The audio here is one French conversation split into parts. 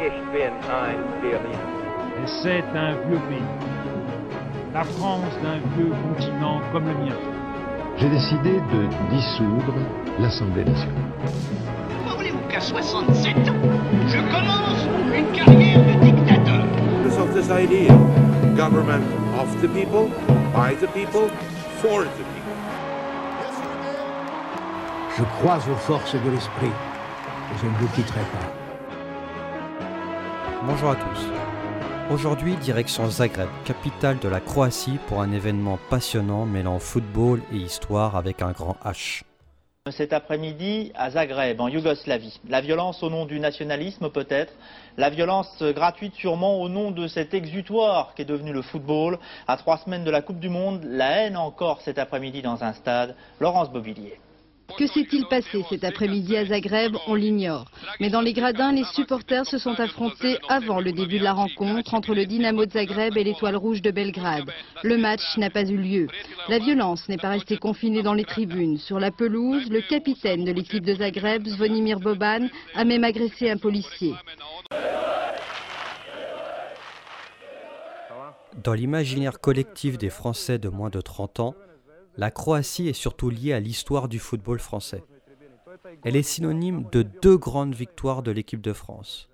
Et c'est un vieux pays. La France d'un vieux continent comme le mien. J'ai décidé de dissoudre l'Assemblée nationale. Voulez-vous qu'à 67 ans, je commence une carrière de dictateur? Of this idea government of the people, by the people, for the people. Je crois aux forces de l'esprit et je ne vous quitterai pas. Bonjour à tous. Aujourd'hui, direction Zagreb, capitale de la Croatie, pour un événement passionnant mêlant football et histoire avec un grand H. Cet après-midi à Zagreb, en Yougoslavie. La violence au nom du nationalisme peut-être, la violence gratuite sûrement au nom de cet exutoire qu'est devenu le football. À trois semaines de la Coupe du Monde, la haine encore cet après-midi dans un stade. Laurence Bobillier. Que s'est-il passé cet après-midi à Zagreb? On l'ignore. Mais dans les gradins, les supporters se sont affrontés avant le début de la rencontre entre le Dynamo de Zagreb et l'Étoile Rouge de Belgrade. Le match n'a pas eu lieu. La violence n'est pas restée confinée dans les tribunes. Sur la pelouse, le capitaine de l'équipe de Zagreb, Zvonimir Boban, a même agressé un policier. Dans l'imaginaire collectif des Français de moins de 30 ans, la Croatie est surtout liée à l'histoire du football français. Elle est synonyme de deux grandes victoires de l'équipe de France.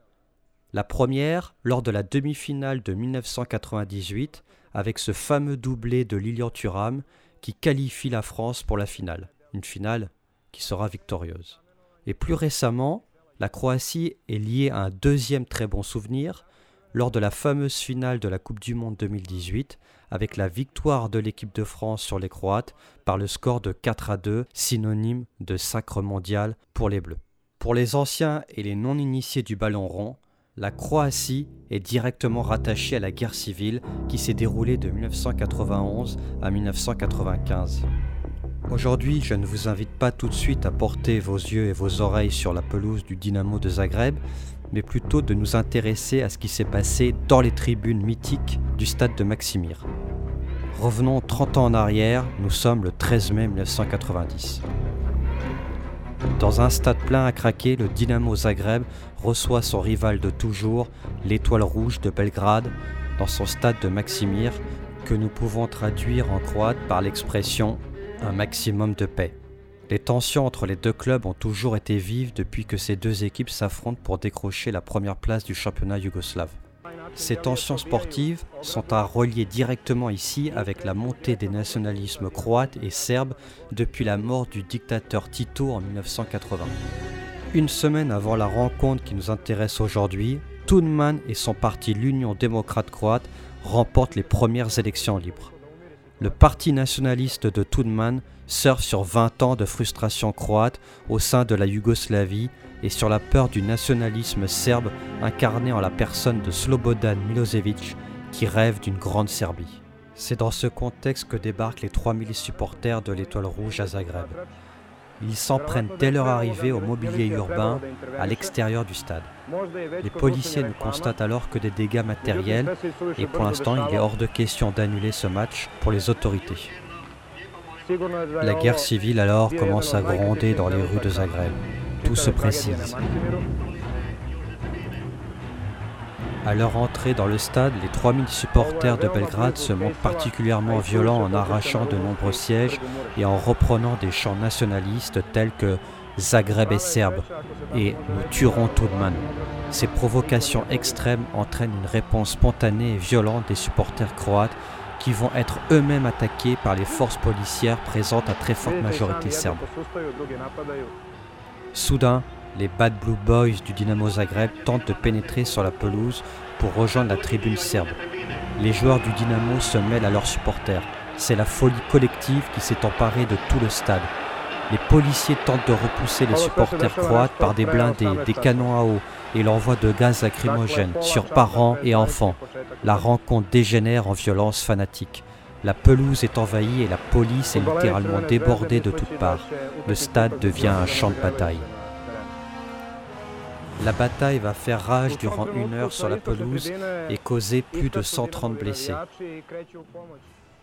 La première, lors de la demi-finale de 1998, avec ce fameux doublé de Lilian Thuram qui qualifie la France pour la finale, une finale qui sera victorieuse. Et plus récemment, la Croatie est liée à un deuxième très bon souvenir, lors de la fameuse finale de la Coupe du Monde 2018 avec la victoire de l'équipe de France sur les Croates par le score de 4 à 2, synonyme de sacre mondial pour les Bleus. Pour les anciens et les non-initiés du ballon rond, la Croatie est directement rattachée à la guerre civile qui s'est déroulée de 1991 à 1995. Aujourd'hui, je ne vous invite pas tout de suite à porter vos yeux et vos oreilles sur la pelouse du Dynamo de Zagreb, mais plutôt de nous intéresser à ce qui s'est passé dans les tribunes mythiques du stade de Maximir. Revenons 30 ans en arrière, nous sommes le 13 mai 1990. Dans un stade plein à craquer, le Dynamo Zagreb reçoit son rival de toujours, l'Étoile Rouge de Belgrade, dans son stade de Maximir, que nous pouvons traduire en croate par l'expression un maximum de paix. Les tensions entre les deux clubs ont toujours été vives depuis que ces deux équipes s'affrontent pour décrocher la première place du championnat yougoslave. Ces tensions sportives sont à relier directement ici avec la montée des nationalismes croates et serbes depuis la mort du dictateur Tito en 1980. Une semaine avant la rencontre qui nous intéresse aujourd'hui, Tudman et son parti l'Union démocrate croate remportent les premières élections libres. Le parti nationaliste de Tudman surfe sur 20 ans de frustration croate au sein de la Yougoslavie et sur la peur du nationalisme serbe incarné en la personne de Slobodan Milosevic qui rêve d'une grande Serbie. C'est dans ce contexte que débarquent les 3000 supporters de l'Étoile Rouge à Zagreb. Ils s'en prennent dès leur arrivée au mobilier urbain à l'extérieur du stade. Les policiers ne constatent alors que des dégâts matériels et pour l'instant il est hors de question d'annuler ce match pour les autorités. La guerre civile alors commence à gronder dans les rues de Zagreb. Tout se précise. À leur entrée dans le stade, les 3000 supporters de Belgrade se montrent particulièrement violents en arrachant de nombreux sièges et en reprenant des chants nationalistes tels que Zagreb est serbe et Nous tuerons Tudman. Ces provocations extrêmes entraînent une réponse spontanée et violente des supporters croates qui vont être eux-mêmes attaqués par les forces policières présentes à très forte majorité serbe. Soudain, les Bad Blue Boys du Dynamo Zagreb tentent de pénétrer sur la pelouse pour rejoindre la tribune serbe. Les joueurs du Dynamo se mêlent à leurs supporters. C'est la folie collective qui s'est emparée de tout le stade. Les policiers tentent de repousser les supporters croates par des blindés, des canons à eau et l'envoi de gaz lacrymogène sur parents et enfants. La rencontre dégénère en violence fanatique. La pelouse est envahie et la police est littéralement débordée de toutes parts. Le stade devient un champ de bataille. La bataille va faire rage durant une heure sur la pelouse et causer plus de 130 blessés.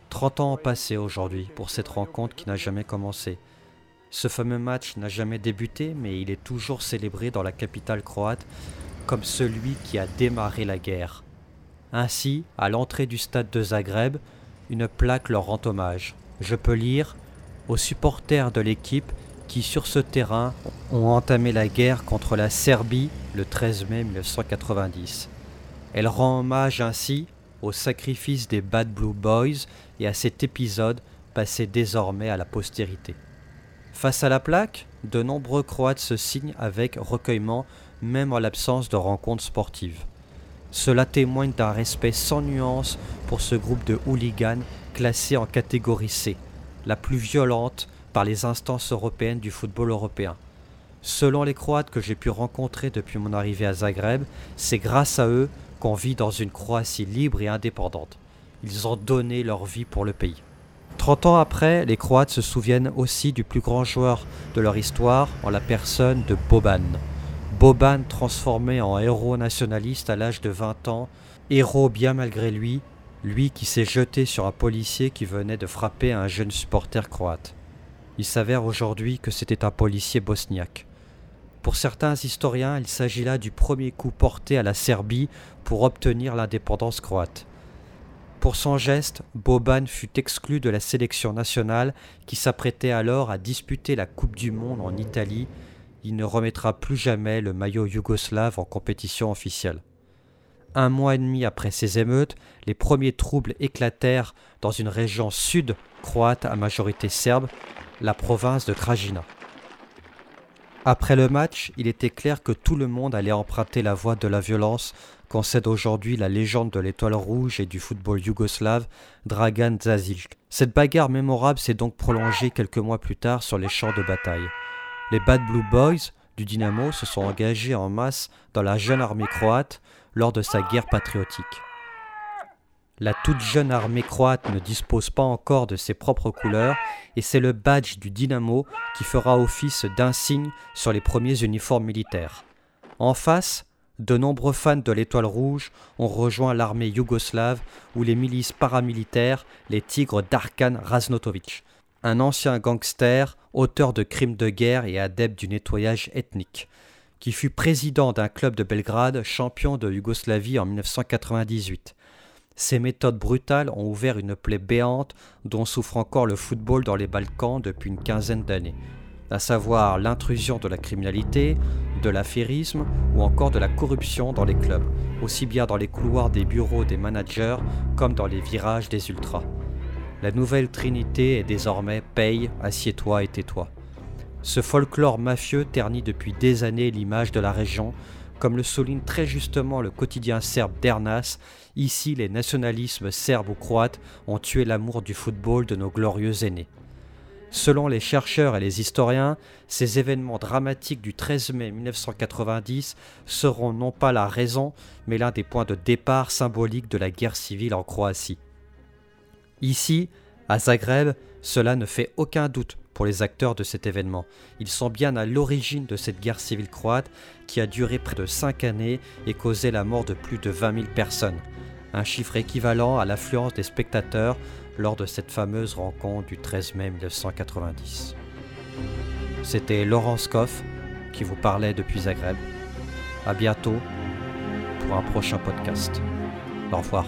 30 ans ont passé aujourd'hui pour cette rencontre qui n'a jamais commencé. Ce fameux match n'a jamais débuté, mais il est toujours célébré dans la capitale croate comme celui qui a démarré la guerre. Ainsi, à l'entrée du stade de Zagreb, une plaque leur rend hommage. Je peux lire aux supporters de l'équipe qui, sur ce terrain, ont entamé la guerre contre la Serbie le 13 mai 1990. Elle rend hommage ainsi au sacrifice des Bad Blue Boys et à cet épisode passé désormais à la postérité. Face à la plaque, de nombreux Croates se signent avec recueillement, même en l'absence de rencontres sportives. Cela témoigne d'un respect sans nuance pour ce groupe de hooligans classé en catégorie C, la plus violente par les instances européennes du football européen. Selon les Croates que j'ai pu rencontrer depuis mon arrivée à Zagreb, c'est grâce à eux qu'on vit dans une Croatie libre et indépendante. Ils ont donné leur vie pour le pays. Trente ans après, les Croates se souviennent aussi du plus grand joueur de leur histoire en la personne de Boban. Boban transformé en héros nationaliste à l'âge de 20 ans, héros bien malgré lui, lui qui s'est jeté sur un policier qui venait de frapper un jeune supporter croate. Il s'avère aujourd'hui que c'était un policier bosniaque. Pour certains historiens, il s'agit là du premier coup porté à la Serbie pour obtenir l'indépendance croate. Pour son geste, Boban fut exclu de la sélection nationale qui s'apprêtait alors à disputer la Coupe du Monde en Italie. Il ne remettra plus jamais le maillot yougoslave en compétition officielle. Un mois et demi après ces émeutes, les premiers troubles éclatèrent dans une région sud croate à majorité serbe, la province de Krajina. Après le match, il était clair que tout le monde allait emprunter la voie de la violence concède aujourd'hui la légende de l'étoile rouge et du football yougoslave, Dragan Zazic. Cette bagarre mémorable s'est donc prolongée quelques mois plus tard sur les champs de bataille. Les Bad Blue Boys du Dynamo se sont engagés en masse dans la jeune armée croate lors de sa guerre patriotique. La toute jeune armée croate ne dispose pas encore de ses propres couleurs et c'est le badge du Dynamo qui fera office d'insigne sur les premiers uniformes militaires. En face, de nombreux fans de l'Étoile Rouge ont rejoint l'armée yougoslave ou les milices paramilitaires, les Tigres d'Arkan Raznotovic, un ancien gangster, auteur de crimes de guerre et adepte du nettoyage ethnique, qui fut président d'un club de Belgrade, champion de Yougoslavie en 1998. Ces méthodes brutales ont ouvert une plaie béante dont souffre encore le football dans les Balkans depuis une quinzaine d'années, à savoir l'intrusion de la criminalité, de l'affairisme ou encore de la corruption dans les clubs, aussi bien dans les couloirs des bureaux des managers comme dans les virages des ultras. La nouvelle trinité est désormais paye, assieds-toi et tais-toi. Ce folklore mafieux ternit depuis des années l'image de la région comme le souligne très justement le quotidien serbe d'Ernas, ici les nationalismes serbes ou croates ont tué l'amour du football de nos glorieux aînés. Selon les chercheurs et les historiens, ces événements dramatiques du 13 mai 1990 seront non pas la raison, mais l'un des points de départ symboliques de la guerre civile en Croatie. Ici, à Zagreb, cela ne fait aucun doute pour les acteurs de cet événement. Ils sont bien à l'origine de cette guerre civile croate qui a duré près de 5 années et causé la mort de plus de 20 000 personnes, un chiffre équivalent à l'affluence des spectateurs lors de cette fameuse rencontre du 13 mai 1990. C'était Laurence Koff qui vous parlait depuis Zagreb. A bientôt pour un prochain podcast. Au revoir.